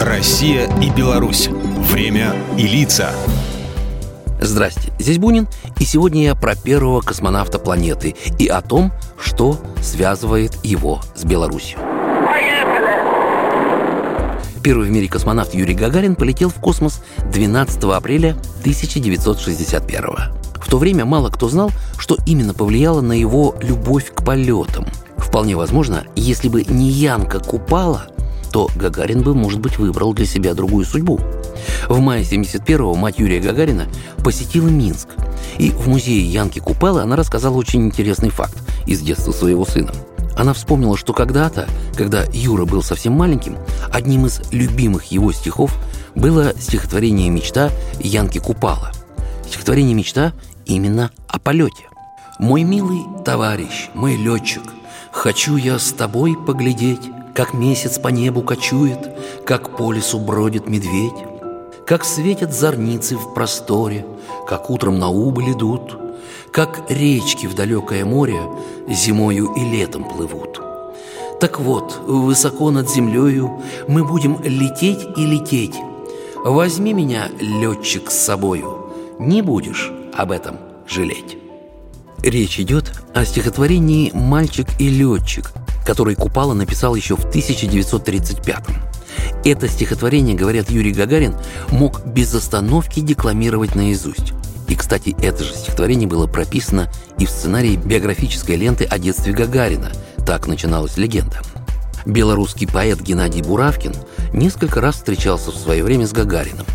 Россия и Беларусь. Время и лица. Здрасте, здесь Бунин, и сегодня я про первого космонавта планеты и о том, что связывает его с Беларусью. Первый в мире космонавт Юрий Гагарин полетел в космос 12 апреля 1961 В то время мало кто знал, что именно повлияло на его любовь к полетам. Вполне возможно, если бы не Янка Купала, то Гагарин бы, может быть, выбрал для себя другую судьбу. В мае 71-го мать Юрия Гагарина посетила Минск. И в музее Янки Купелы она рассказала очень интересный факт из детства своего сына – она вспомнила, что когда-то, когда Юра был совсем маленьким, одним из любимых его стихов было стихотворение «Мечта» Янки Купала. Стихотворение «Мечта» именно о полете. «Мой милый товарищ, мой летчик, хочу я с тобой поглядеть, как месяц по небу кочует, как по лесу бродит медведь, как светят зорницы в просторе, как утром на убыль идут, как речки в далекое море зимою и летом плывут. Так вот, высоко над землею мы будем лететь и лететь. Возьми меня, летчик, с собою, не будешь об этом жалеть. Речь идет о стихотворении «Мальчик и летчик», который Купала написал еще в 1935 -м. Это стихотворение, говорят Юрий Гагарин, мог без остановки декламировать наизусть. И, кстати, это же стихотворение было прописано и в сценарии биографической ленты о детстве Гагарина. Так начиналась легенда. Белорусский поэт Геннадий Буравкин несколько раз встречался в свое время с Гагарином.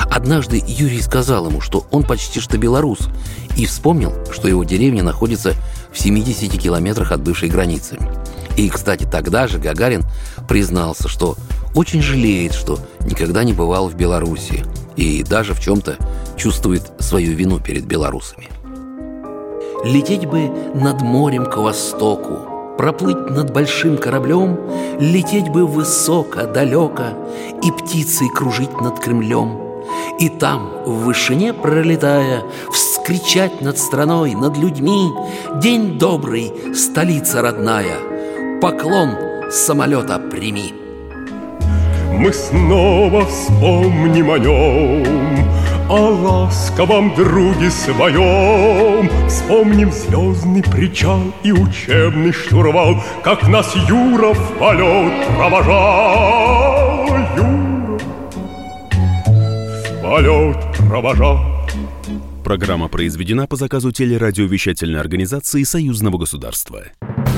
Однажды Юрий сказал ему, что он почти что белорус, и вспомнил, что его деревня находится в 70 километрах от бывшей границы. И, кстати, тогда же Гагарин признался, что очень жалеет, что никогда не бывал в Беларуси и даже в чем-то чувствует свою вину перед белорусами. Лететь бы над морем к востоку, проплыть над большим кораблем, лететь бы высоко, далеко и птицей кружить над Кремлем. И там, в вышине пролетая, вскричать над страной, над людьми День добрый, столица родная, поклон с самолета прими. Мы снова вспомним о нем, о ласковом друге своем Вспомним звездный причал и учебный штурвал Как нас Юра в полет провожал Юра в полет провожал Программа произведена по заказу телерадиовещательной организации Союзного государства.